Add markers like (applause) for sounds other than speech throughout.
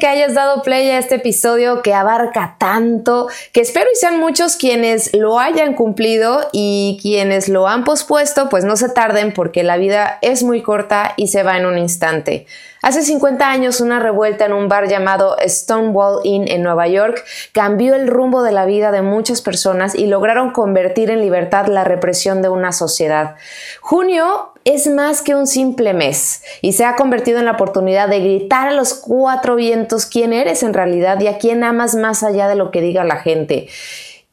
Que hayas dado play a este episodio que abarca tanto, que espero y sean muchos quienes lo hayan cumplido y quienes lo han pospuesto, pues no se tarden porque la vida es muy corta y se va en un instante. Hace 50 años una revuelta en un bar llamado Stonewall Inn en Nueva York cambió el rumbo de la vida de muchas personas y lograron convertir en libertad la represión de una sociedad. Junio es más que un simple mes y se ha convertido en la oportunidad de gritar a los cuatro vientos quién eres en realidad y a quién amas más allá de lo que diga la gente.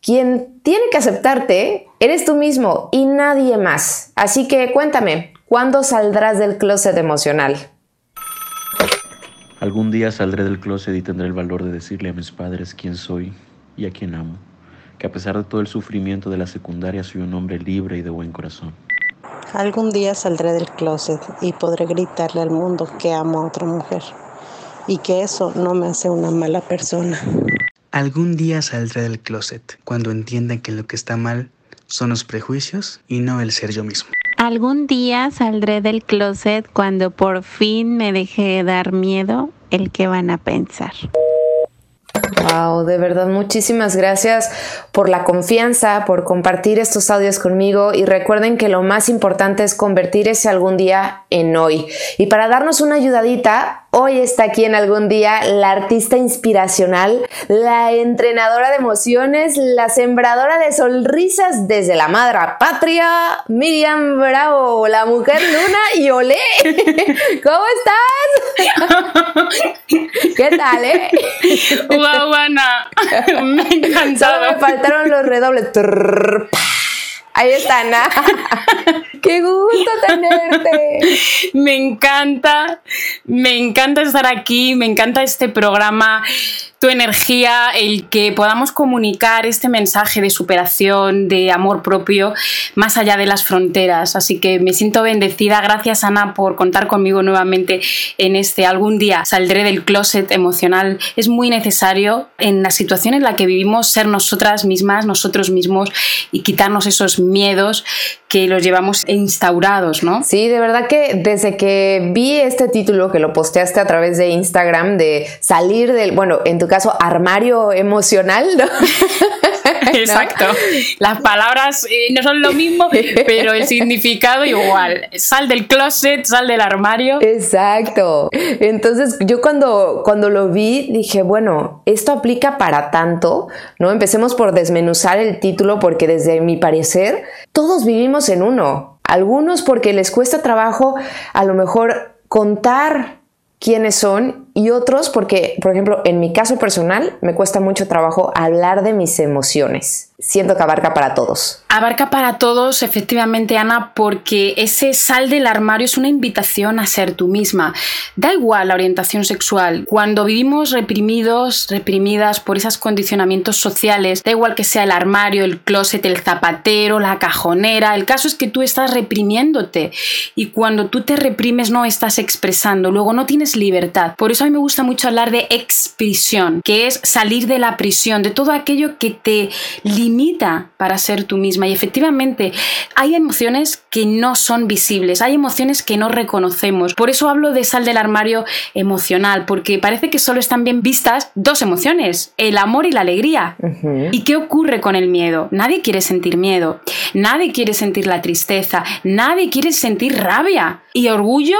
Quien tiene que aceptarte eres tú mismo y nadie más. Así que cuéntame, ¿cuándo saldrás del closet emocional? Algún día saldré del closet y tendré el valor de decirle a mis padres quién soy y a quién amo, que a pesar de todo el sufrimiento de la secundaria soy un hombre libre y de buen corazón. Algún día saldré del closet y podré gritarle al mundo que amo a otra mujer y que eso no me hace una mala persona. Algún día saldré del closet cuando entienda que lo que está mal son los prejuicios y no el ser yo mismo. Algún día saldré del closet cuando por fin me deje de dar miedo el que van a pensar. Wow, de verdad muchísimas gracias por la confianza, por compartir estos audios conmigo y recuerden que lo más importante es convertir ese algún día en hoy. Y para darnos una ayudadita, hoy está aquí en algún día la artista inspiracional, la entrenadora de emociones, la sembradora de sonrisas desde la madre patria, Miriam Bravo, la mujer luna y olé. (laughs) ¿Cómo estás? ¿Qué tal, eh? Wow, Ana. (laughs) Me ha encantado. Solo me faltaron los redobles. Ahí están. (laughs) ¡Qué gusto tenerte! Me encanta, me encanta estar aquí, me encanta este programa tu energía, el que podamos comunicar este mensaje de superación, de amor propio, más allá de las fronteras. Así que me siento bendecida. Gracias, Ana, por contar conmigo nuevamente en este algún día saldré del closet emocional. Es muy necesario en la situación en la que vivimos ser nosotras mismas, nosotros mismos y quitarnos esos miedos que los llevamos instaurados, ¿no? Sí, de verdad que desde que vi este título que lo posteaste a través de Instagram de salir del, bueno, en tu caso, armario emocional, (laughs) ¿no? Exacto. Las palabras eh, no son lo mismo, pero el significado igual. Sal del closet, sal del armario. Exacto. Entonces, yo cuando, cuando lo vi, dije, bueno, esto aplica para tanto, ¿no? Empecemos por desmenuzar el título, porque desde mi parecer, todos vivimos en uno. Algunos porque les cuesta trabajo a lo mejor contar quiénes son y otros porque, por ejemplo, en mi caso personal me cuesta mucho trabajo hablar de mis emociones. Siento que abarca para todos. Abarca para todos, efectivamente, Ana, porque ese sal del armario es una invitación a ser tú misma. Da igual la orientación sexual. Cuando vivimos reprimidos, reprimidas por esos condicionamientos sociales, da igual que sea el armario, el closet, el zapatero, la cajonera, el caso es que tú estás reprimiéndote y cuando tú te reprimes no estás expresando, luego no tienes libertad. Por eso me gusta mucho hablar de expresión, que es salir de la prisión, de todo aquello que te limita para ser tú misma. Y efectivamente, hay emociones que no son visibles, hay emociones que no reconocemos. Por eso hablo de sal del armario emocional, porque parece que solo están bien vistas dos emociones, el amor y la alegría. ¿Y qué ocurre con el miedo? Nadie quiere sentir miedo, nadie quiere sentir la tristeza, nadie quiere sentir rabia. Y orgullo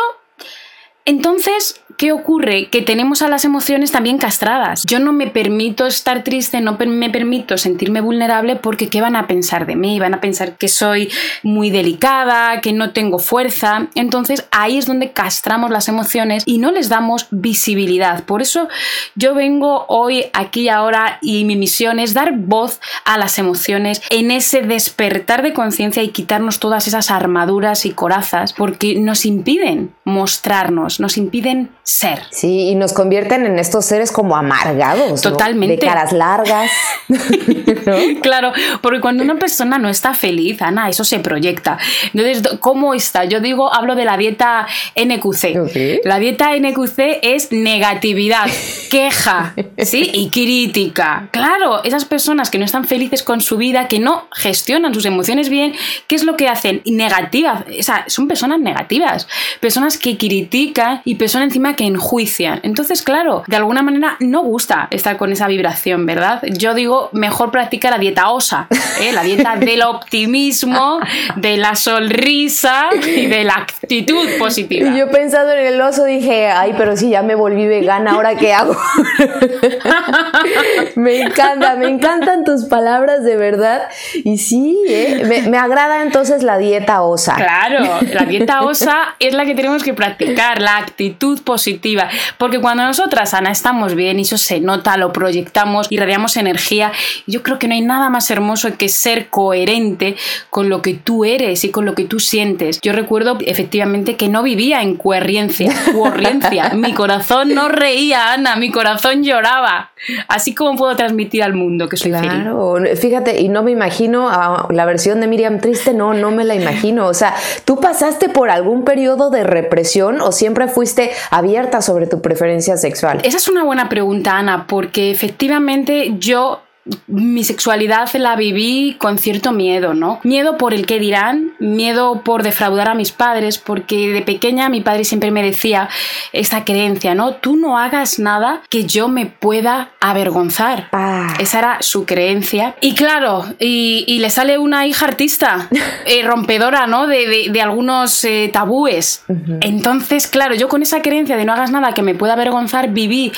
Entonces, ¿qué ocurre? Que tenemos a las emociones también castradas. Yo no me permito estar triste, no me permito sentirme vulnerable porque ¿qué van a pensar de mí? Van a pensar que soy muy delicada, que no tengo fuerza. Entonces ahí es donde castramos las emociones y no les damos visibilidad. Por eso yo vengo hoy aquí y ahora y mi misión es dar voz a las emociones en ese despertar de conciencia y quitarnos todas esas armaduras y corazas porque nos impiden mostrarnos, nos impiden ser. Sí, y nos convierten en estos seres como amargados. Totalmente. De caras largas. (laughs) Claro, porque cuando una persona no está feliz, Ana, eso se proyecta. Entonces, ¿cómo está? Yo digo, hablo de la dieta NQC. La dieta NQC es negatividad, queja, ¿sí? Y crítica. Claro, esas personas que no están felices con su vida, que no gestionan sus emociones bien, ¿qué es lo que hacen? Negativas. O sea, son personas negativas. Personas que critican y personas encima que enjuician. Entonces, claro, de alguna manera no gusta estar con esa vibración, ¿verdad? Yo digo, mejor practica la dieta osa, ¿eh? la dieta (laughs) del optimismo, de la sonrisa y de la actitud positiva. Y yo pensando en el oso dije, ay, pero si ya me volví vegana, ¿ahora qué hago? (laughs) me encanta, me encantan tus palabras de verdad. Y sí, ¿eh? me, me agrada entonces la dieta osa. Claro, la dieta osa es la que tenemos que practicar, la actitud positiva porque cuando nosotras, Ana, estamos bien y eso se nota, lo proyectamos, irradiamos energía, yo creo que no hay nada más hermoso que ser coherente con lo que tú eres y con lo que tú sientes. Yo recuerdo efectivamente que no vivía en coherencia, coherencia. (laughs) mi corazón no reía, Ana, mi corazón lloraba. Así como puedo transmitir al mundo que soy claro, fíjate, y no me imagino la versión de Miriam triste, no, no me la imagino. O sea, ¿tú pasaste por algún periodo de represión o siempre fuiste abierta sobre tu preferencia sexual? Esa es una buena pregunta, Ana, porque efectivamente yo mi sexualidad la viví con cierto miedo, ¿no? Miedo por el que dirán, miedo por defraudar a mis padres, porque de pequeña mi padre siempre me decía esta creencia, ¿no? Tú no hagas nada que yo me pueda avergonzar. Ah. Esa era su creencia. Y claro, y, le sale una hija artista, (laughs) eh, rompedora, ¿no? De, algunos eh, tabúes. Entonces, claro, yo con esa creencia de no hagas nada que me pueda avergonzar, viví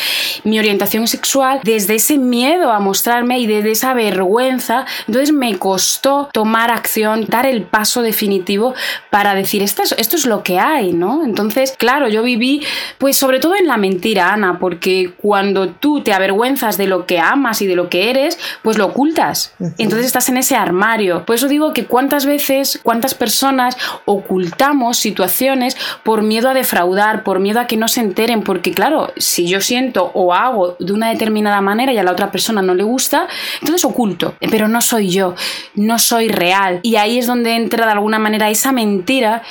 mi orientación sexual desde ese miedo a mostrarme y de esa vergüenza. Entonces me costó tomar acción, dar el paso definitivo para decir esto es, esto es lo que hay, ¿no? Entonces, claro, yo viví pues sobre todo en la mentira, Ana, porque cuando tú te avergüenzas de lo que amas y de lo que eres, pues lo ocultas. Entonces estás en ese armario. Por eso digo que cuántas veces, cuántas personas ocultamos situaciones por miedo a defraudar, por miedo a que no se enteren, porque claro, si yo siento o hago de una determinada manera y a la otra persona no le gusta, entonces oculto, pero no soy yo, no soy real. Y ahí es donde entra de alguna manera esa mentira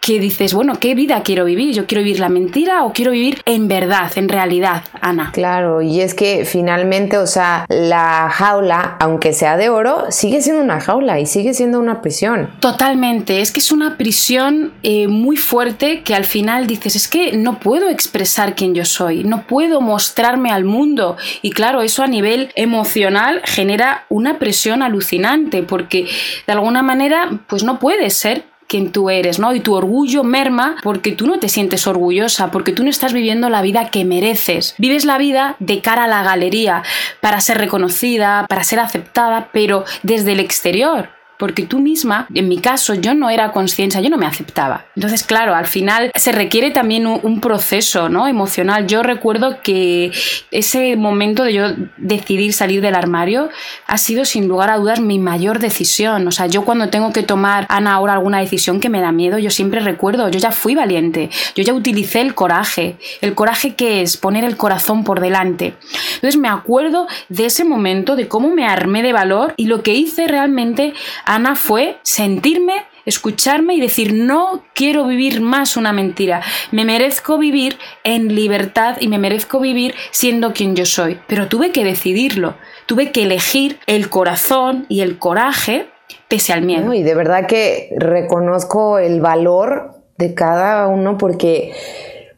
que dices, bueno, ¿qué vida quiero vivir? ¿Yo quiero vivir la mentira o quiero vivir en verdad, en realidad, Ana? Claro, y es que finalmente, o sea, la jaula, aunque sea de oro, sigue siendo una jaula y sigue siendo una prisión. Totalmente, es que es una prisión eh, muy fuerte que al final dices, es que no puedo expresar quién yo soy, no puedo mostrarme al mundo. Y claro, eso a nivel emocional genera una presión alucinante porque de alguna manera, pues no puedes ser quien tú eres, ¿no? Y tu orgullo merma porque tú no te sientes orgullosa, porque tú no estás viviendo la vida que mereces. Vives la vida de cara a la galería, para ser reconocida, para ser aceptada, pero desde el exterior porque tú misma, en mi caso, yo no era consciente, yo no me aceptaba. Entonces, claro, al final se requiere también un, proceso ¿no? emocional. Yo recuerdo que ese momento de yo decidir salir del armario ha sido sin lugar a dudas mi mayor decisión. O sea, yo cuando tengo que tomar, Ana, ahora alguna decisión que me da miedo, yo siempre recuerdo, yo ya fui valiente, yo ya utilicé el coraje. ¿El coraje que es? Poner el corazón por delante. Entonces me acuerdo de ese momento, de cómo me armé de valor y lo que hice realmente Ana fue sentirme escucharme y decir no quiero vivir más una mentira, me merezco vivir en libertad y me merezco vivir siendo quien yo soy. Pero tuve que decidirlo, tuve que elegir el corazón y el coraje pese al miedo. y de verdad que reconozco el valor de cada uno porque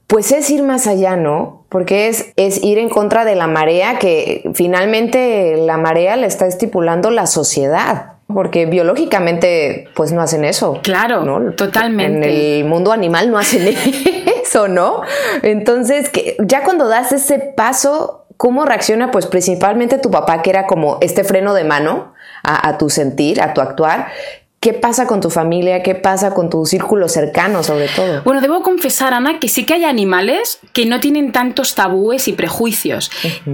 pues es ir más allá, ¿no? Porque es, es ir en contra de la marea que finalmente la marea la está estipulando la sociedad. Porque biológicamente pues no hacen eso. Claro, ¿no? totalmente. En el mundo animal no hacen (laughs) eso, ¿no? Entonces, que ya cuando das ese paso, ¿cómo reacciona pues principalmente tu papá que era como este freno de mano a, a tu sentir, a tu actuar? ¿Qué pasa con tu familia? ¿Qué pasa con tu círculo cercano, sobre todo? Bueno, debo confesar, Ana, que sí que hay animales que no tienen tantos tabúes y prejuicios.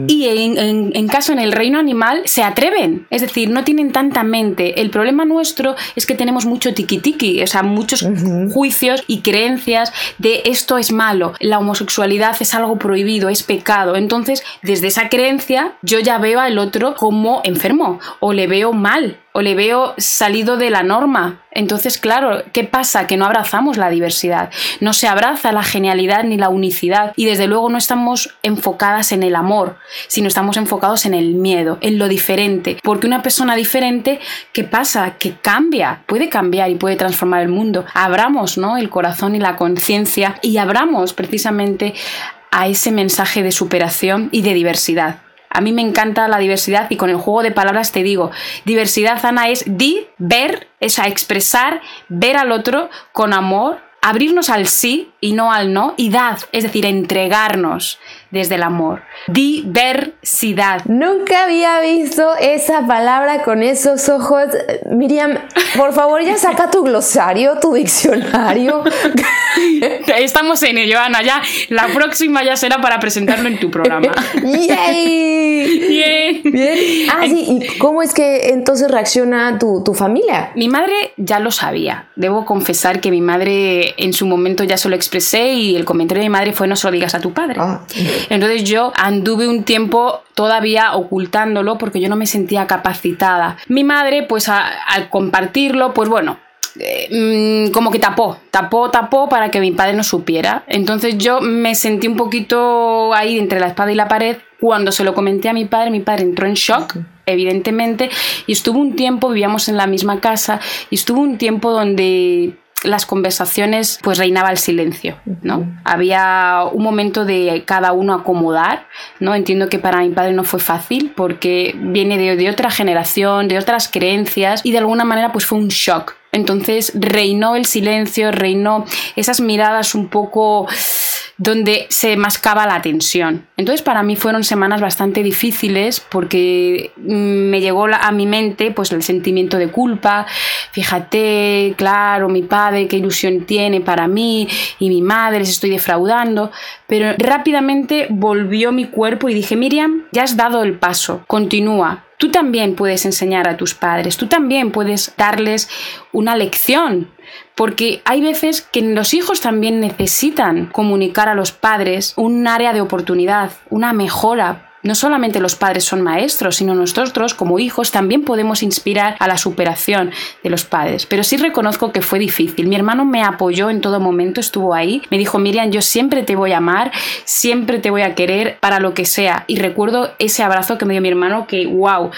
Y en, en, caso en el reino animal se atreven, es decir, no tienen tanta mente. El problema nuestro es que tenemos mucho tiki-tiki, o sea, muchos juicios y creencias de esto es malo, la homosexualidad es algo prohibido, es pecado. Entonces, desde esa creencia, yo ya veo al otro como enfermo o le veo mal o le veo salido de la norma. Entonces, claro, ¿qué pasa? Que no abrazamos la diversidad, no se abraza la genialidad ni la unicidad y desde luego no estamos enfocadas en el amor, sino estamos enfocados en el miedo, en lo diferente. Porque una persona diferente, ¿qué pasa? Que cambia, puede cambiar y puede transformar el mundo. Abramos ¿no? el corazón y la conciencia y abramos precisamente a ese mensaje de superación y de diversidad. A mí me encanta la diversidad y con el juego de palabras te digo, diversidad, Ana, es di, ver, es a expresar, ver al otro con amor, abrirnos al sí y no al no, y dad, es decir, entregarnos desde el amor. Diversidad. Nunca había visto esa palabra con esos ojos. Miriam, por favor, ya saca tu glosario, tu diccionario. (laughs) Estamos en ello, Ana. Ya la próxima ya será para presentarlo en tu programa. ¡Yay! Bien. Ah, sí. ¿Y cómo es que entonces reacciona tu, tu familia? Mi madre ya lo sabía. Debo confesar que mi madre en su momento ya se lo expresé y el comentario de mi madre fue no se lo digas a tu padre. Ah. Entonces yo anduve un tiempo todavía ocultándolo porque yo no me sentía capacitada. Mi madre, pues al compartirlo, pues bueno, eh, mm, como que tapó, tapó, tapó para que mi padre no supiera. Entonces yo me sentí un poquito ahí entre la espada y la pared. Cuando se lo comenté a mi padre, mi padre entró en shock, evidentemente, y estuvo un tiempo, vivíamos en la misma casa, y estuvo un tiempo donde las conversaciones pues reinaba el silencio, ¿no? Había un momento de cada uno acomodar, ¿no? Entiendo que para mi padre no fue fácil porque viene de, de otra generación, de otras creencias y de alguna manera pues fue un shock. Entonces reinó el silencio, reinó esas miradas un poco donde se mascaba la tensión. Entonces para mí fueron semanas bastante difíciles porque mm, me llegó a mi mente pues el sentimiento de culpa, fíjate, claro, mi padre qué ilusión tiene para mí y mi madre les estoy defraudando, pero rápidamente volvió mi cuerpo y dije, Miriam, ya has dado el paso, continúa, tú también puedes enseñar a tus padres, tú también puedes darles una lección porque hay veces que los hijos también necesitan comunicar a los padres un área de oportunidad, una mejora no solamente los padres son maestros, sino nosotros como hijos también podemos inspirar a la superación de los padres. Pero sí reconozco que fue difícil. Mi hermano me apoyó en todo momento, estuvo ahí. Me dijo, Miriam, yo siempre te voy a amar, siempre te voy a querer para lo que sea. Y recuerdo ese abrazo que me dio mi hermano que, wow,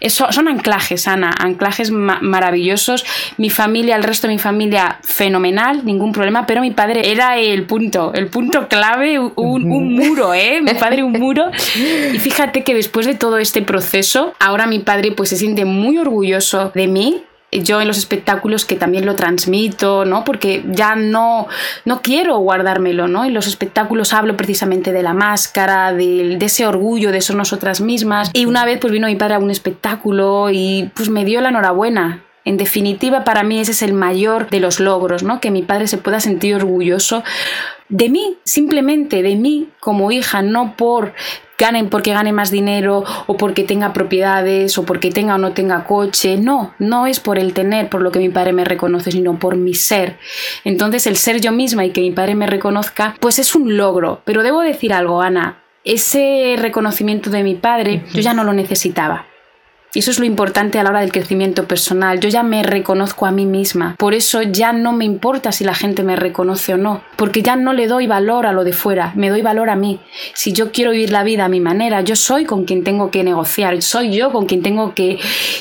eso, son anclajes, Ana, anclajes maravillosos. Mi familia, el resto de mi familia, fenomenal, ningún problema, pero mi padre era el punto, el punto clave, un, un muro, ¿eh? Mi padre un muro. (laughs) Y fíjate que después de todo este proceso, ahora mi padre pues se siente muy orgulloso de mí, yo en los espectáculos que también lo transmito, ¿no? Porque ya no, no quiero guardármelo, ¿no? En los espectáculos hablo precisamente de la máscara, de, de, ese orgullo de ser nosotras mismas. Y una vez pues vino mi padre a un espectáculo y pues me dio la enhorabuena. En definitiva, para mí ese es el mayor de los logros, ¿no? Que mi padre se pueda sentir orgulloso de mí, simplemente de mí como hija, no por ganen porque gane más dinero o porque tenga propiedades o porque tenga o no tenga coche. No, no es por el tener, por lo que mi padre me reconoce, sino por mi ser. Entonces el ser yo misma y que mi padre me reconozca, pues es un logro. Pero debo decir algo, Ana, ese reconocimiento de mi padre yo ya no lo necesitaba. Y eso es lo importante a la hora del crecimiento personal. Yo ya me reconozco a mí misma. Por eso ya no me importa si la gente me reconoce o no. Porque ya no le doy valor a lo de fuera, me doy valor a mí. Si yo quiero vivir la vida a mi manera, yo soy con quien tengo que negociar, soy yo con quien tengo que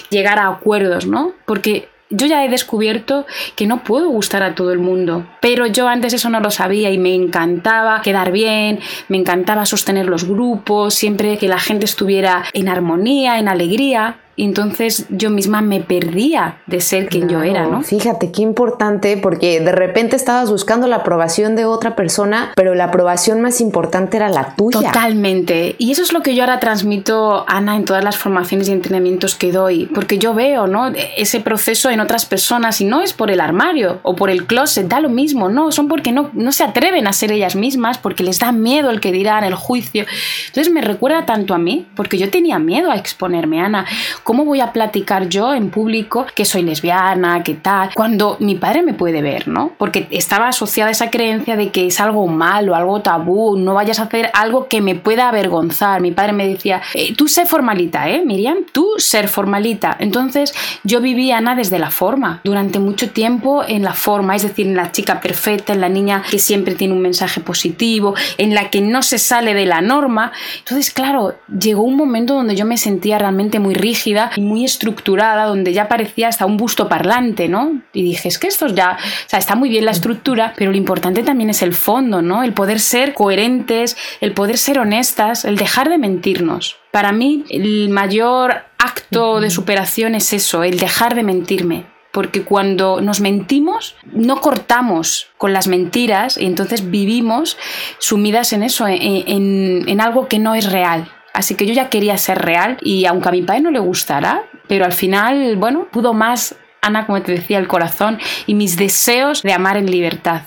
llegar a acuerdos, ¿no? Porque yo ya he descubierto que no puedo gustar a todo el mundo, pero yo antes eso no lo sabía y me encantaba quedar bien, me encantaba sostener los grupos, siempre que la gente estuviera en armonía, en alegría, y entonces yo misma me perdía de ser quien yo era, ¿no? Fíjate qué importante porque de repente estabas buscando la aprobación de otra persona, pero la aprobación más importante era la tuya. Totalmente. Y eso es lo que yo ahora transmito, Ana, en todas las formaciones y entrenamientos que doy, porque yo veo, ¿no? Ese proceso en otras personas y no es por el armario o por el closet, da lo mismo, no, son porque no, no se atreven a ser ellas mismas, porque les da miedo el que dirán, el juicio. Entonces me recuerda tanto a mí, porque yo tenía miedo a exponerme, Ana ¿Cómo voy a platicar yo en público que soy lesbiana, que tal? Cuando mi padre me puede ver, ¿no? Porque estaba asociada esa creencia de que es algo malo, algo tabú, no vayas a hacer algo que me pueda avergonzar. Mi padre me decía, eh, tú sé formalita, ¿eh, Miriam? Tú ser formalita. Entonces yo viví, Ana, desde la forma, durante mucho tiempo en la forma, es decir, en la chica perfecta, en la niña que siempre tiene un mensaje positivo, en la que no se sale de la norma. Entonces, claro, llegó un momento donde yo me sentía realmente muy rígida y muy estructurada, donde ya parecía hasta un busto parlante, ¿no? Y dije, es que esto ya, o sea, está muy bien la estructura, pero lo importante también es el fondo, ¿no? El poder ser coherentes, el poder ser honestas, el dejar de mentirnos. Para mí, el mayor acto de superación es eso, el dejar de mentirme, porque cuando nos mentimos no cortamos con las mentiras y entonces vivimos sumidas en eso, en, en, algo que no es real. Así que yo ya quería ser real y aunque a mi padre no le gustara, pero al final, bueno, pudo más, Ana, como te decía, el corazón y mis deseos de amar en libertad.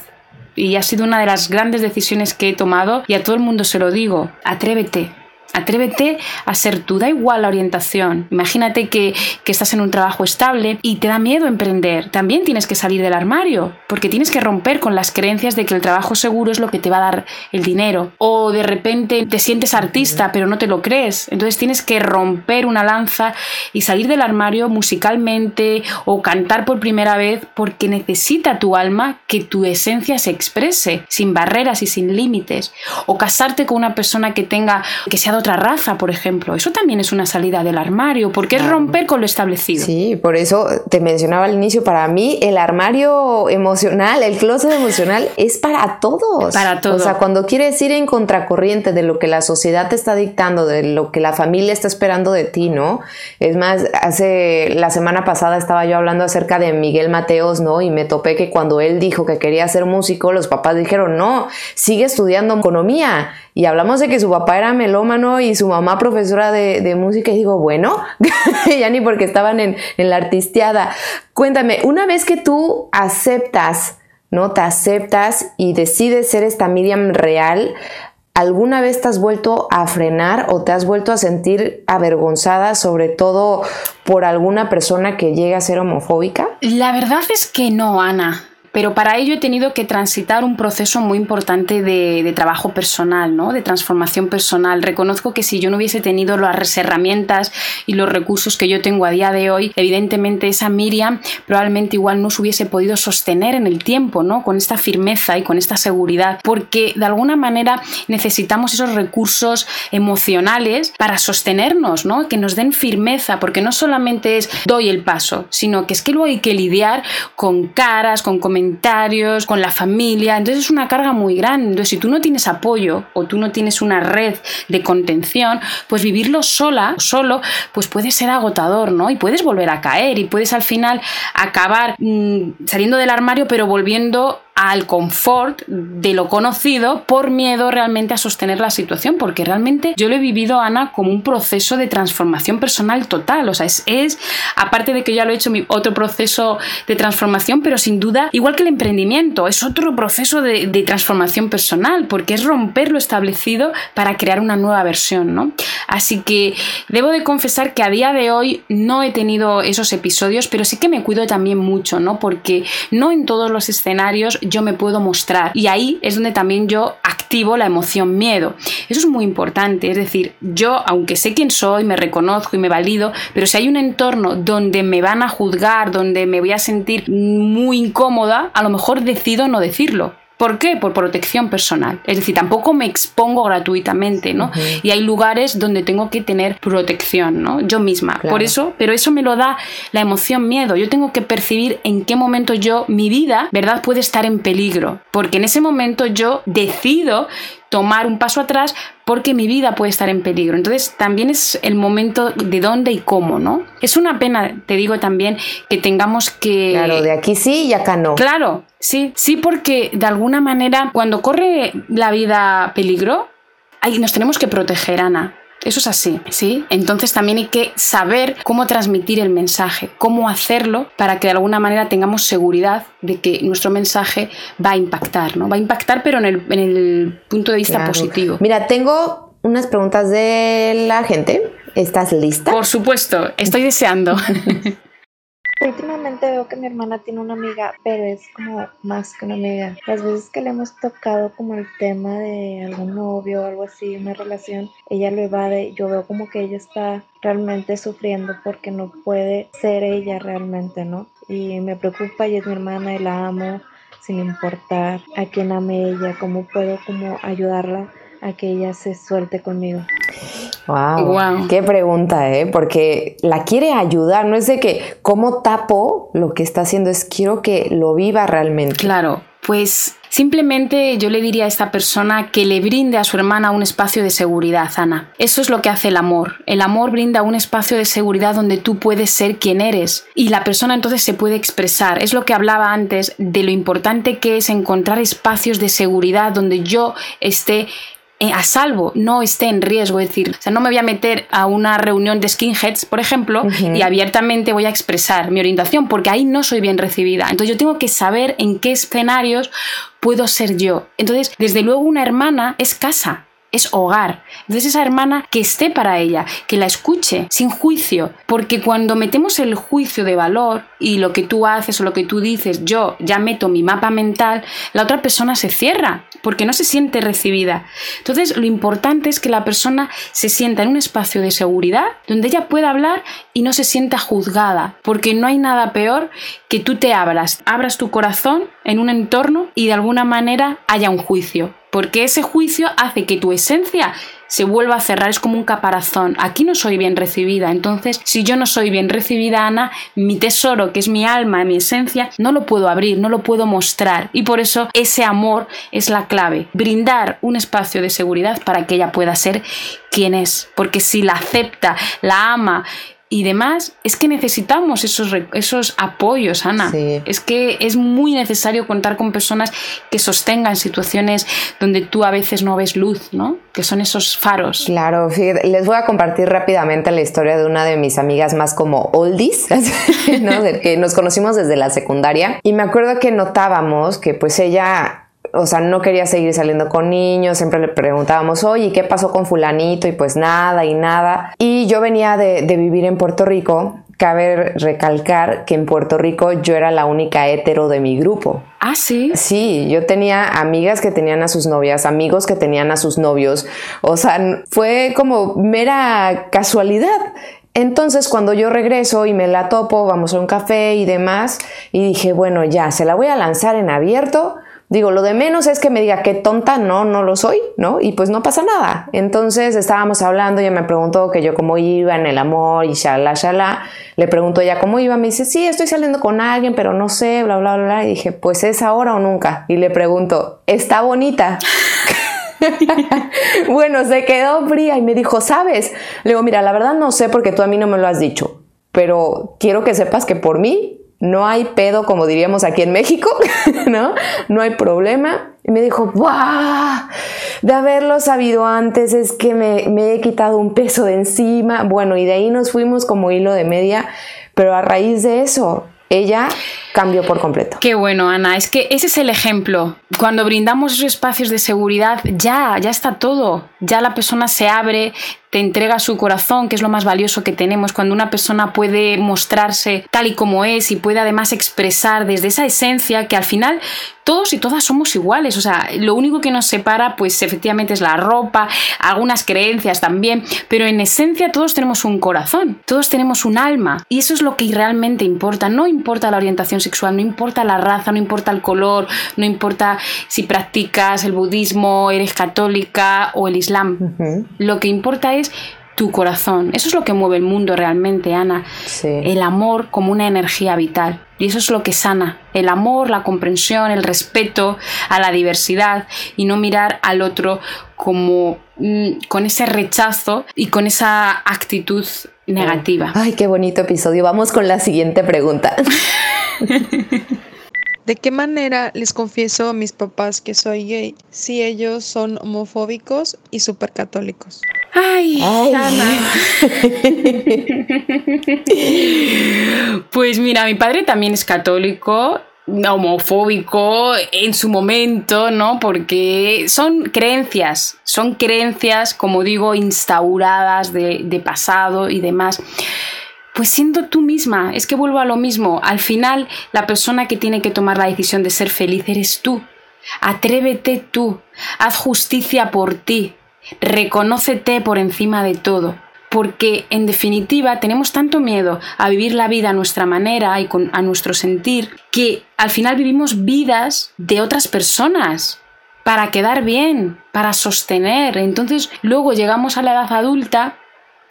Y ha sido una de las grandes decisiones que he tomado y a todo el mundo se lo digo, atrévete, Atrévete a ser tú, da igual la orientación. Imagínate que, estás en un trabajo estable y te da miedo emprender. También tienes que salir del armario, porque tienes que romper con las creencias de que el trabajo seguro es lo que te va a dar el dinero. O de repente te sientes artista, pero no te lo crees. Entonces tienes que romper una lanza y salir del armario musicalmente o cantar por primera vez, porque necesita tu alma que tu esencia se exprese, sin barreras y sin límites. O casarte con una persona que tenga, que sea otra raza, por ejemplo. Eso también es una salida del armario, porque es romper con lo establecido. Sí, por eso te mencionaba al inicio, para mí el armario emocional, el closet emocional es para todos. Para todos. O sea, cuando quieres ir en contracorriente de lo que la sociedad te está dictando, de lo que la familia está esperando de ti, ¿no? Es más, hace la semana pasada estaba yo hablando acerca de Miguel Mateos, ¿no? Y me topé que cuando él dijo que quería ser músico, los papás dijeron, no, sigue estudiando economía. Y hablamos de que su papá era melómano y su mamá profesora de, música. Y digo, bueno, (laughs) ya ni porque estaban en, en la artisteada. Cuéntame, una vez que tú aceptas, ¿no? Te aceptas y decides ser esta Miriam real, ¿Alguna vez te has vuelto a frenar o te has vuelto a sentir avergonzada, sobre todo por alguna persona que llegue a ser homofóbica? La verdad es que no, Ana. Pero para ello he tenido que transitar un proceso muy importante de, trabajo personal, ¿no? de transformación personal. Reconozco que si yo no hubiese tenido las herramientas y los recursos que yo tengo a día de hoy, evidentemente esa Miriam probablemente igual no se hubiese podido sostener en el tiempo, ¿no? con esta firmeza y con esta seguridad, porque de alguna manera necesitamos esos recursos emocionales para sostenernos, ¿no? que nos den firmeza, porque no solamente es doy el paso, sino que es que luego hay que lidiar con caras, con comentarios, con la familia, entonces es una carga muy grande. Entonces, si tú no tienes apoyo o tú no tienes una red de contención, pues vivirlo sola, solo, pues puede ser agotador, ¿no? Y puedes volver a caer y puedes al final acabar mm, saliendo del armario, pero volviendo al confort de lo conocido por miedo realmente a sostener la situación, porque realmente yo lo he vivido, Ana, como un proceso de transformación personal total. O sea, es, aparte de que ya lo he hecho mi otro proceso de transformación, pero sin duda, igual que el emprendimiento, es otro proceso de, de transformación personal, porque es romper lo establecido para crear una nueva versión, ¿no? Así que debo de confesar que a día de hoy no he tenido esos episodios, pero sí que me cuido también mucho, ¿no? Porque no en todos los escenarios yo me puedo mostrar. Y ahí es donde también yo activo la emoción miedo. Eso es muy importante, es decir, yo aunque sé quién soy, me reconozco y me valido, pero si hay un entorno donde me van a juzgar, donde me voy a sentir muy incómoda, a lo mejor decido no decirlo ¿Por qué? Por protección personal. Es decir, tampoco me expongo gratuitamente, ¿no? Y hay lugares donde tengo que tener protección, ¿no? Yo misma. Por eso, pero eso me lo da la emoción miedo. Yo tengo que percibir en qué momento yo, mi vida, ¿verdad?, puede estar en peligro. Porque en ese momento yo decido tomar un paso atrás porque mi vida puede estar en peligro. Entonces también es el momento de dónde y cómo, ¿no? Es una pena, te digo también, que tengamos que... Claro, de aquí sí y acá no. Claro, sí, sí, porque de alguna manera cuando corre la vida peligro, ahí nos tenemos que proteger, Ana. Eso es así, ¿sí? Entonces también hay que saber cómo transmitir el mensaje, cómo hacerlo para que de alguna manera tengamos seguridad de que nuestro mensaje va a impactar, ¿no? Va a impactar pero en el, punto de vista positivo. Mira, tengo unas preguntas de la gente. ¿Estás lista? Por supuesto, estoy deseando. (laughs) Últimamente veo que mi hermana tiene una amiga, pero es como más que una amiga. Las veces que le hemos tocado como el tema de algún novio o algo así, una relación, ella lo evade. Yo veo como que ella está realmente sufriendo porque no puede ser ella realmente, ¿no? Y me preocupa, ella es mi hermana y la amo sin importar a quién ame ella, cómo puedo como ayudarla a que ella se suelte conmigo. Wow, Qué pregunta, ¿eh? Porque la quiere ayudar, no es de que cómo tapo lo que está haciendo, es quiero que lo viva realmente. Claro, pues simplemente yo le diría a esta persona que le brinde a su hermana un espacio de seguridad, Ana. Eso es lo que hace el amor. El amor brinda un espacio de seguridad donde tú puedes ser quien eres y la persona entonces se puede expresar. Es lo que hablaba antes de lo importante que es encontrar espacios de seguridad donde yo esté a salvo, no esté en riesgo. Es decir, o sea, no me voy a meter a una reunión de skinheads, por ejemplo, y abiertamente voy a expresar mi orientación, porque ahí no soy bien recibida. Entonces yo tengo que saber en qué escenarios puedo ser yo. Entonces, desde luego una hermana es casa es hogar. Entonces esa hermana que esté para ella, que la escuche sin juicio, porque cuando metemos el juicio de valor y lo que tú haces o lo que tú dices, yo ya meto mi mapa mental, la otra persona se cierra porque no se siente recibida. Entonces lo importante es que la persona se sienta en un espacio de seguridad donde ella pueda hablar y no se sienta juzgada, porque no hay nada peor que tú te abras, abras tu corazón en un entorno y de alguna manera haya un juicio porque ese juicio hace que tu esencia se vuelva a cerrar, es como un caparazón. Aquí no soy bien recibida, entonces si yo no soy bien recibida, Ana, mi tesoro, que es mi alma, mi esencia, no lo puedo abrir, no lo puedo mostrar. Y por eso ese amor es la clave, brindar un espacio de seguridad para que ella pueda ser quien es, porque si la acepta, la ama, y demás, es que necesitamos esos, esos apoyos, Ana. Es que es muy necesario contar con personas que sostengan situaciones donde tú a veces no ves luz, ¿no? Que son esos faros. Claro, les voy a compartir rápidamente la historia de una de mis amigas más como oldies, (laughs) ¿no? De que nos conocimos desde la secundaria y me acuerdo que notábamos que pues ella o sea, no quería seguir saliendo con niños, siempre le preguntábamos, oye, ¿qué pasó con fulanito? Y pues nada y nada. Y yo venía de, vivir en Puerto Rico, cabe recalcar que en Puerto Rico yo era la única hetero de mi grupo. Ah, sí. Sí, yo tenía amigas que tenían a sus novias, amigos que tenían a sus novios. O sea, fue como mera casualidad. Entonces cuando yo regreso y me la topo, vamos a un café y demás, y dije, bueno, ya, se la voy a lanzar en abierto Digo, lo de menos es que me diga qué tonta, no, no lo soy, ¿no? Y pues no pasa nada. Entonces estábamos hablando, ella me preguntó que yo cómo iba en el amor y shala, shala. Le pregunto ella cómo iba, me dice, sí, estoy saliendo con alguien, pero no sé, bla, bla, bla. Y dije, pues es ahora o nunca. Y le pregunto, ¿está bonita? (laughs) bueno, se quedó fría y me dijo, ¿sabes? Le digo, mira, la verdad no sé porque tú a mí no me lo has dicho, pero quiero que sepas que por mí no hay pedo, como diríamos aquí en México, (laughs) ¿no? No hay problema. Y me dijo, ¡guau! De haberlo sabido antes es que me, me, he quitado un peso de encima. Bueno, y de ahí nos fuimos como hilo de media, pero a raíz de eso, ella cambió por completo. Qué bueno, Ana. Es que ese es el ejemplo. Cuando brindamos esos espacios de seguridad, ya, ya está todo. Ya la persona se abre, te entrega su corazón, que es lo más valioso que tenemos, cuando una persona puede mostrarse tal y como es y puede además expresar desde esa esencia que al final todos y todas somos iguales, o sea, lo único que nos separa pues efectivamente es la ropa, algunas creencias también, pero en esencia todos tenemos un corazón, todos tenemos un alma y eso es lo que realmente importa, no importa la orientación sexual, no importa la raza, no importa el color, no importa si practicas el budismo, eres católica o el islam, lo que importa es tu corazón. Eso es lo que mueve el mundo realmente, Ana. El amor como una energía vital. Y eso es lo que sana. El amor, la comprensión, el respeto a la diversidad y no mirar al otro como mm, con ese rechazo y con esa actitud negativa. Ay, qué bonito episodio. Vamos con la siguiente pregunta. (laughs) ¿De qué manera les confieso a mis papás que soy gay si ellos son homofóbicos y súper católicos? Ay, Ana. (laughs) pues mira, mi padre también es católico homofóbico en su momento, ¿no? Porque son creencias, son creencias, como digo, instauradas de, de pasado y demás pues siendo tú misma, es que vuelvo a lo mismo, al final la persona que tiene que tomar la decisión de ser feliz eres tú. Atrévete tú, haz justicia por ti, reconócete por encima de todo, porque en definitiva tenemos tanto miedo a vivir la vida a nuestra manera y a nuestro sentir, que al final vivimos vidas de otras personas para quedar bien, para sostener. Entonces luego llegamos a la edad adulta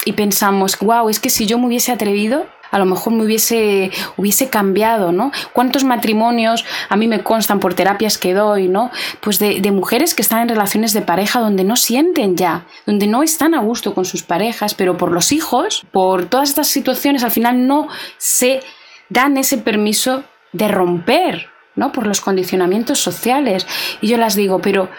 y pensamos, wow, es que si yo me hubiese atrevido, a lo mejor me hubiese, hubiese cambiado, ¿no? ¿Cuántos matrimonios a mí me constan por terapias que doy, ¿no? Pues de, de, mujeres que están en relaciones de pareja donde no sienten ya, donde no están a gusto con sus parejas, pero por los hijos, por todas estas situaciones, al final no se dan ese permiso de romper, ¿no? Por los condicionamientos sociales. Y yo las digo, pero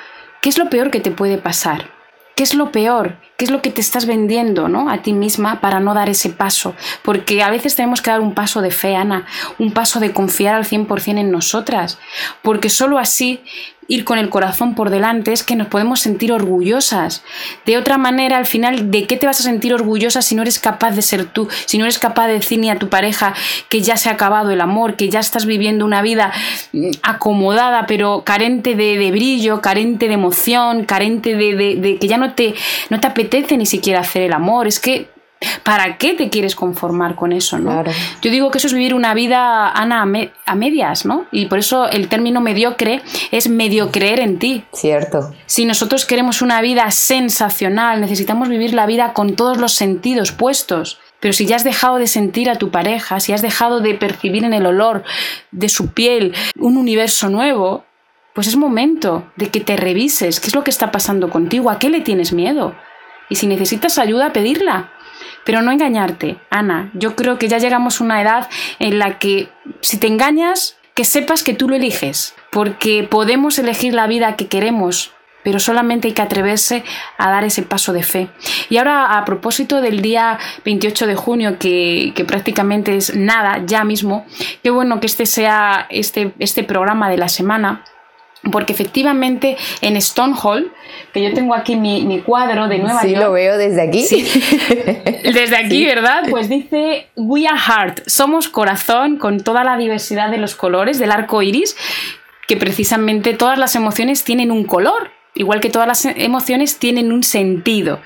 ¿qué es lo peor que te puede pasar? ¿Qué es lo peor? ¿Qué es lo que te estás vendiendo ¿no? a ti misma para no dar ese paso? Porque a veces tenemos que dar un paso de fe, Ana, un paso de confiar al 100% en nosotras, porque solo así ir con el corazón por delante es que nos podemos sentir orgullosas. De otra manera, al final, ¿de qué te vas a sentir orgullosa si no eres capaz de ser tú? Si no eres capaz de decir ni a tu pareja que ya se ha acabado el amor, que ya estás viviendo una vida mm, acomodada, pero carente de, brillo, carente de emoción, carente de, de, que ya no te, no te apetece ni siquiera hacer el amor. Es que ¿Para qué te quieres conformar con eso? ¿no? Yo digo que eso es vivir una vida, Ana, a, medias, ¿no? Y por eso el término mediocre es medio creer en ti. Cierto. Si nosotros queremos una vida sensacional, necesitamos vivir la vida con todos los sentidos puestos. Pero si ya has dejado de sentir a tu pareja, si has dejado de percibir en el olor de su piel un universo nuevo, pues es momento de que te revises qué es lo que está pasando contigo, a qué le tienes miedo. Y si necesitas ayuda, pedirla. Pero no engañarte, Ana. Yo creo que ya llegamos a una edad en la que si te engañas, que sepas que tú lo eliges, porque podemos elegir la vida que queremos, pero solamente hay que atreverse a dar ese paso de fe. Y ahora, a propósito del día 28 de junio, que, prácticamente es nada, ya mismo, qué bueno que este sea este, este programa de la semana, porque efectivamente en Stonehall, que yo tengo aquí mi, cuadro de Nueva York. Sí, lo veo desde aquí. (laughs) Desde aquí, ¿verdad? Pues dice We are heart, somos corazón con toda la diversidad de los colores del arco iris, que precisamente todas las emociones tienen un color, igual que todas las emociones tienen un sentido.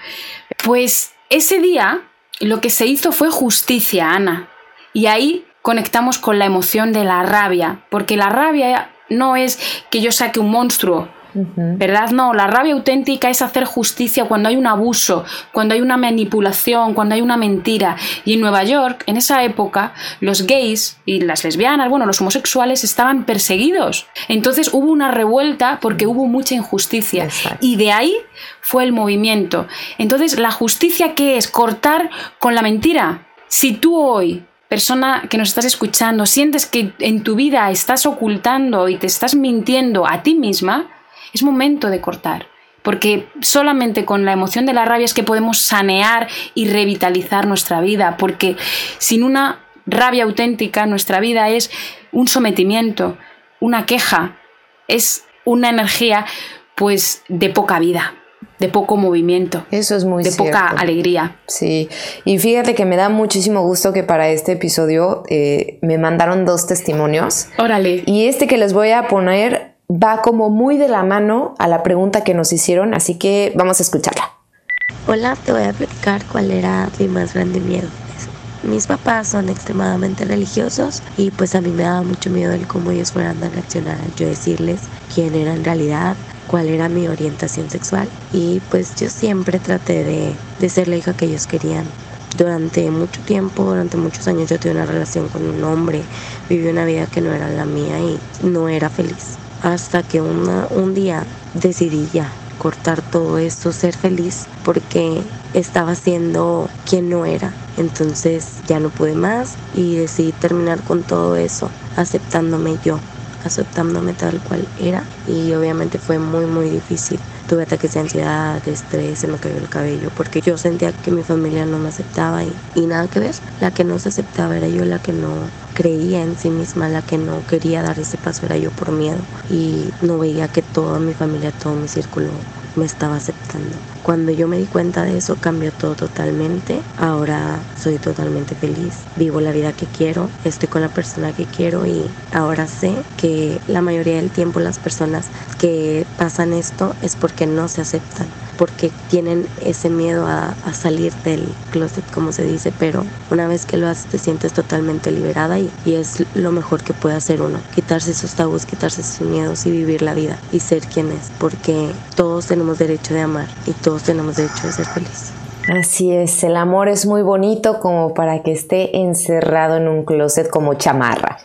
Pues ese día lo que se hizo fue justicia, Ana. Y ahí conectamos con la emoción de la rabia, porque la rabia no es que yo saque un monstruo, ¿verdad? No, la rabia auténtica es hacer justicia cuando hay un abuso, cuando hay una manipulación, cuando hay una mentira. Y en Nueva York, en esa época, los gays y las lesbianas, bueno, los homosexuales estaban perseguidos. Entonces hubo una revuelta porque hubo mucha injusticia. Y de ahí fue el movimiento. Entonces, ¿la justicia qué es? Cortar con la mentira. Si tú hoy persona que nos estás escuchando, sientes que en tu vida estás ocultando y te estás mintiendo a ti misma, es momento de cortar. Porque solamente con la emoción de la rabia es que podemos sanear y revitalizar nuestra vida. Porque sin una rabia auténtica, nuestra vida es un sometimiento, una queja, es una energía pues de poca vida de poco movimiento. Eso es muy De poca alegría. Sí, y fíjate que me da muchísimo gusto que para este episodio eh, me mandaron dos testimonios. Órale. Y este que les voy a poner va como muy de la mano a la pregunta que nos hicieron, así que vamos a escucharla. Hola, te voy a platicar cuál era mi más grande miedo. Mis papás son extremadamente religiosos y pues a mí me daba mucho miedo el cómo ellos fueran a reaccionar yo decirles quién era en realidad cuál era mi orientación sexual y pues yo siempre traté de, de ser la hija que ellos querían. Durante mucho tiempo, durante muchos años yo tuve una relación con un hombre, viví una vida que no era la mía y no era feliz. Hasta que un día decidí ya cortar todo esto, ser feliz, porque estaba siendo quien no era. Entonces ya no pude más y decidí terminar con todo eso, aceptándome yo, aceptándome tal cual era. Y obviamente fue muy, muy difícil. Tuve ataques de ansiedad, de estrés, se me cayó el cabello, porque yo sentía que mi familia no me aceptaba y, y nada que ver. La que no se aceptaba era yo, la que no creía en sí misma, la que no quería dar ese paso era yo por miedo y no veía que toda mi familia, todo mi círculo me estaba aceptando. Cuando yo me di cuenta de eso cambió todo totalmente. Ahora soy totalmente feliz. Vivo la vida que quiero, estoy con la persona que quiero y ahora sé que la mayoría del tiempo las personas que pasan esto es porque no se aceptan porque tienen ese miedo a, salir del closet, como se dice, pero una vez que lo haces te sientes totalmente liberada y, y, es lo mejor que puede hacer uno, quitarse esos tabús, quitarse sus miedos y vivir la vida y ser quien es, porque todos tenemos derecho de amar y todos tenemos derecho de ser felices. Así es, el amor es muy bonito como para que esté encerrado en un closet como chamarra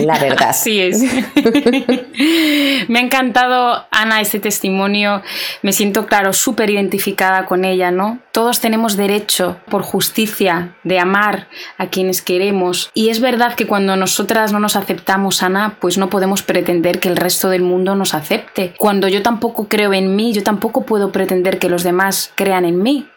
la (laughs) verdad. Así es. (laughs) me ha encantado, Ana, este testimonio. Me siento, claro, súper identificada con ella, ¿no? Todos tenemos derecho, por justicia, de amar a quienes queremos. Y es verdad que cuando nosotras no nos aceptamos, Ana, pues no podemos pretender que el resto del mundo nos acepte. Cuando yo tampoco creo en mí, yo tampoco puedo pretender que los demás crean en mí.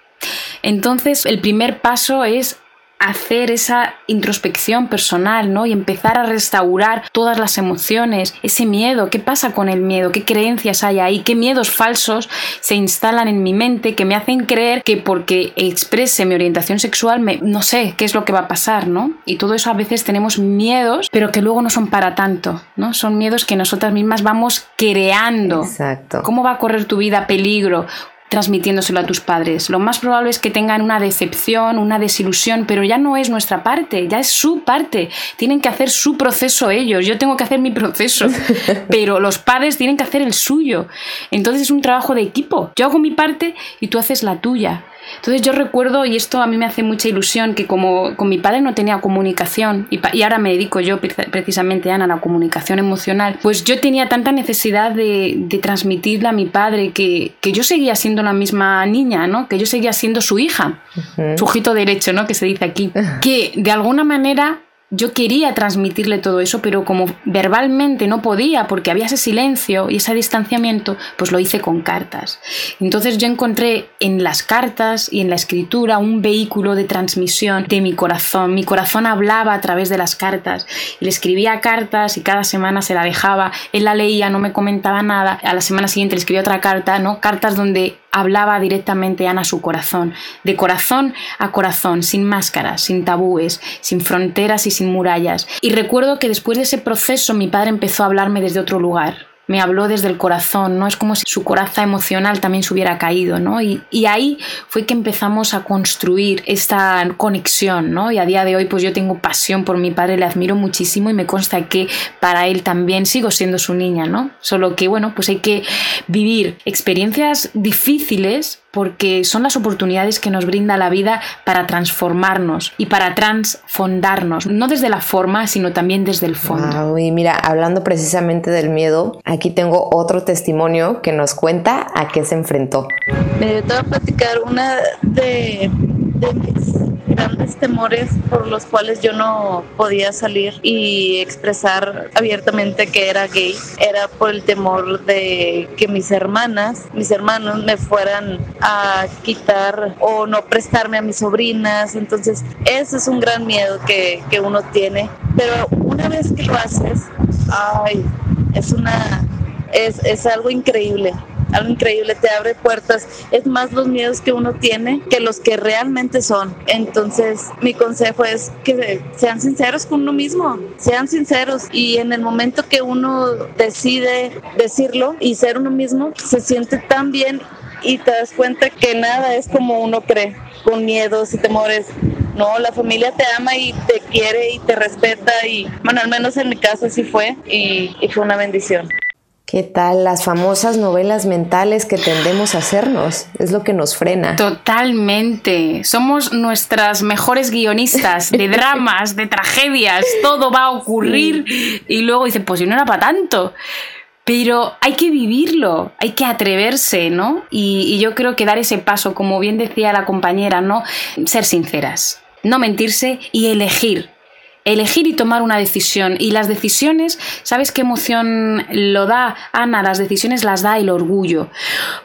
Entonces, el primer paso es hacer esa introspección personal, ¿no? Y empezar a restaurar todas las emociones, ese miedo, ¿qué pasa con el miedo? ¿Qué creencias hay ahí? ¿Qué miedos falsos se instalan en mi mente que me hacen creer que porque exprese mi orientación sexual, me, no sé qué es lo que va a pasar, ¿no? Y todo eso a veces tenemos miedos, pero que luego no son para tanto, ¿no? Son miedos que nosotras mismas vamos creando. Exacto. ¿Cómo va a correr tu vida peligro? Transmitiéndoselo a tus padres. Lo más probable es que tengan una decepción, una desilusión, pero ya no es nuestra parte, ya es su parte. Tienen que hacer su proceso ellos, yo tengo que hacer mi proceso, (laughs) pero los padres tienen que hacer el suyo. Entonces es un trabajo de equipo. Yo hago mi parte y tú haces la tuya. Entonces yo recuerdo, y esto a mí me hace mucha ilusión, que como con mi padre no tenía comunicación, y, y ahora me dedico yo precisamente, Ana, a la comunicación emocional, pues yo tenía tanta necesidad de, de transmitirle a mi padre que, que, yo seguía siendo la misma niña, ¿no? Que yo seguía siendo su hija, su ojito derecho, ¿no? Que se dice aquí. Que de alguna manera yo quería transmitirle todo eso, pero como verbalmente no podía porque había ese silencio y ese distanciamiento, pues lo hice con cartas. Entonces yo encontré en las cartas y en la escritura un vehículo de transmisión de mi corazón. Mi corazón hablaba a través de las cartas le escribía cartas y cada semana se la dejaba. Él la leía, no me comentaba nada. A la semana siguiente le escribía otra carta, ¿no? Cartas donde hablaba directamente Ana su corazón, de corazón a corazón, sin máscaras, sin tabúes, sin fronteras y sin murallas. Y recuerdo que después de ese proceso mi padre empezó a hablarme desde otro lugar, me habló desde el corazón, ¿no? Es como si su coraza emocional también se hubiera caído, ¿no? Y, y, ahí fue que empezamos a construir esta conexión, ¿no? Y a día de hoy pues yo tengo pasión por mi padre, le admiro muchísimo y me consta que para él también sigo siendo su niña, ¿no? Solo que, bueno, pues hay que vivir experiencias difíciles porque son las oportunidades que nos brinda la vida para transformarnos y para transfondarnos, no desde la forma, sino también desde el fondo. y mira, hablando precisamente del miedo, aquí tengo otro testimonio que nos cuenta a qué se enfrentó. Me voy a platicar una de, de mis grandes temores por los cuales yo no podía salir y expresar abiertamente que era gay era por el temor de que mis hermanas, mis hermanos me fueran a quitar o no prestarme a mis sobrinas. Entonces, ese es un gran miedo que, que uno tiene. Pero una vez que lo haces, ay, es una es, es algo increíble algo increíble, te abre puertas. Es más los miedos que uno tiene que los que realmente son. Entonces, mi consejo es que sean sinceros con uno mismo, sean sinceros y en el momento que uno decide decirlo y ser uno mismo, se siente tan bien y te das cuenta que nada es como uno cree, con miedos y temores. No, la familia te ama y te quiere y te respeta y, bueno, al menos en mi caso así fue y, y fue una bendición. ¿Qué tal? Las famosas novelas mentales que tendemos a hacernos. Es lo que nos frena. Totalmente. Somos nuestras mejores guionistas de (laughs) dramas, de tragedias. Todo va a ocurrir. Y luego dice, pues yo no era para tanto. Pero hay que vivirlo, hay que atreverse, ¿no? Y, y yo creo que dar ese paso, como bien decía la compañera, ¿no? Ser sinceras, no mentirse y elegir elegir y tomar una decisión. Y las decisiones, ¿sabes qué emoción lo da? Ana, las decisiones las da el orgullo.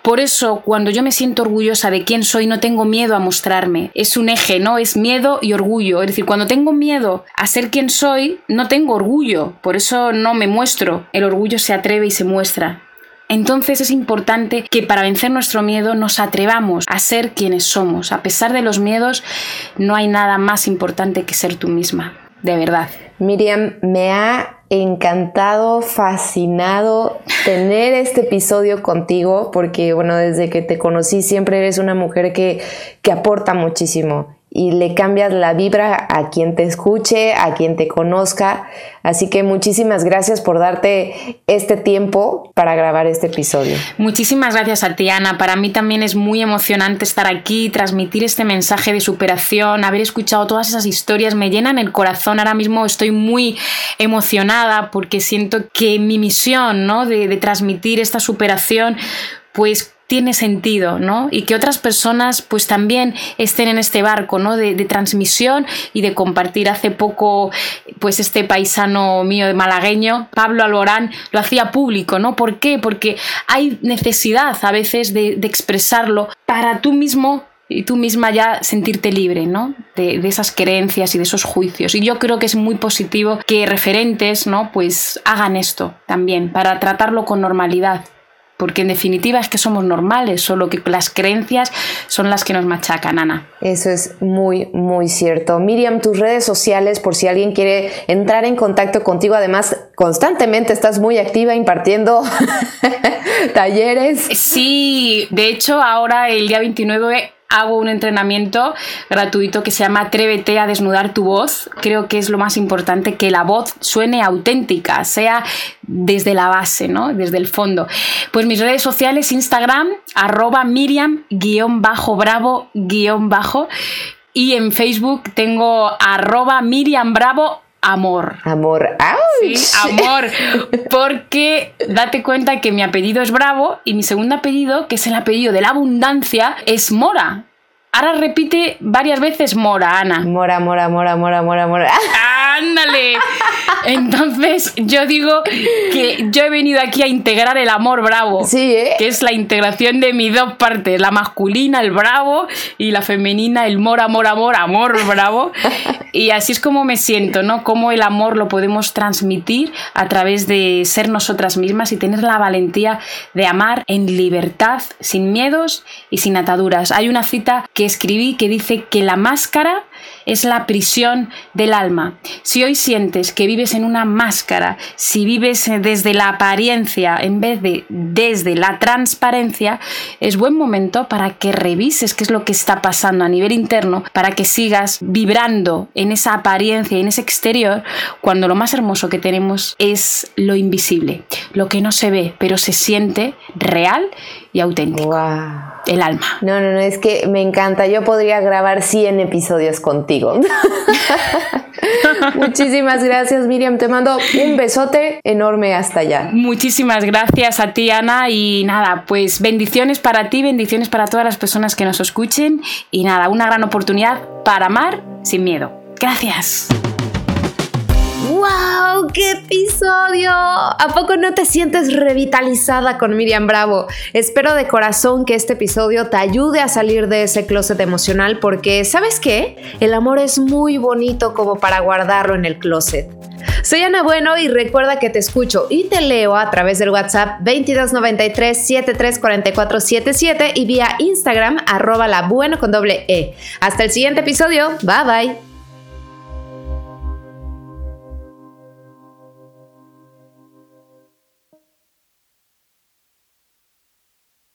Por eso, cuando yo me siento orgullosa de quién soy, no tengo miedo a mostrarme. Es un eje, ¿no? Es miedo y orgullo. Es decir, cuando tengo miedo a ser quien soy, no tengo orgullo. Por eso no me muestro. El orgullo se atreve y se muestra. Entonces es importante que para vencer nuestro miedo nos atrevamos a ser quienes somos. A pesar de los miedos, no hay nada más importante que ser tú misma de verdad. Miriam, me ha encantado, fascinado tener este episodio contigo porque, bueno, desde que te conocí siempre eres una mujer que, que aporta muchísimo y le cambias la vibra a quien te escuche, a quien te conozca. Así que muchísimas gracias por darte este tiempo para grabar este episodio. Muchísimas gracias a ti, Ana. Para mí también es muy emocionante estar aquí, transmitir este mensaje de superación, haber escuchado todas esas historias, me llenan el corazón. Ahora mismo estoy muy emocionada porque siento que mi misión ¿no? de, de transmitir esta superación pues tiene sentido, ¿no? Y que otras personas pues también estén en este barco, ¿no? De, transmisión y de compartir. Hace poco pues este paisano mío de malagueño, Pablo Alborán, lo hacía público, ¿no? ¿Por qué? Porque hay necesidad a veces de, expresarlo para tú mismo y tú misma ya sentirte libre, ¿no? De, de, esas creencias y de esos juicios. Y yo creo que es muy positivo que referentes, ¿no? Pues hagan esto también, para tratarlo con normalidad porque en definitiva es que somos normales, solo que las creencias son las que nos machacan, Ana. Eso es muy, muy cierto. Miriam, tus redes sociales, por si alguien quiere entrar en contacto contigo, además constantemente estás muy activa impartiendo (laughs) talleres. Sí, de hecho ahora el día 29 hago un entrenamiento gratuito que se llama Atrévete a desnudar tu voz. Creo que es lo más importante que la voz suene auténtica, sea desde la base, ¿no? Desde el fondo. Pues mis redes sociales, Instagram, arroba Miriam-bravo-bajo. Y en Facebook tengo arroba Miriam Amor. Amor. Sí, amor. Porque date cuenta que mi apellido es Bravo y mi segundo apellido, que es el apellido de la abundancia, es Mora. Ahora repite varias veces Mora, Ana. Mora, Mora, Mora, Mora, Mora, Mora. Ándale. Entonces yo digo que yo he venido aquí a integrar el amor bravo. Sí, ¿eh? Que es la integración de mis dos partes, la masculina, el bravo, y la femenina, el mor, amor, amor, amor bravo. Y así es como me siento, ¿no? Cómo el amor lo podemos transmitir a través de ser nosotras mismas y tener la valentía de amar en libertad, sin miedos y sin ataduras. Hay una cita que escribí que dice que la máscara es la prisión del alma. Si hoy sientes que vives en una máscara, si vives desde la apariencia en vez de desde la transparencia, es buen momento para que revises qué es lo que está pasando a nivel interno, para que sigas vibrando en esa apariencia, en ese exterior, cuando lo más hermoso que tenemos es lo invisible, lo que no se ve, pero se siente real y auténtico. El alma. No, no, no, es que me encanta. Yo podría grabar 100 episodios contigo. (laughs) Muchísimas gracias, Miriam. Te mando un besote enorme hasta allá. Muchísimas gracias a ti, Ana. Y nada, pues bendiciones para ti, bendiciones para todas las personas que nos escuchen. Y nada, una gran oportunidad para amar sin miedo. Gracias. ¡Wow! ¡Qué episodio! ¿A poco no te sientes revitalizada con Miriam Bravo? Espero de corazón que este episodio te ayude a salir de ese closet emocional porque, ¿sabes qué? El amor es muy bonito como para guardarlo en el closet. Soy Ana Bueno y recuerda que te escucho y te leo a través del WhatsApp 2293 734477 y vía Instagram arroba la con doble E. Hasta el siguiente episodio. Bye bye.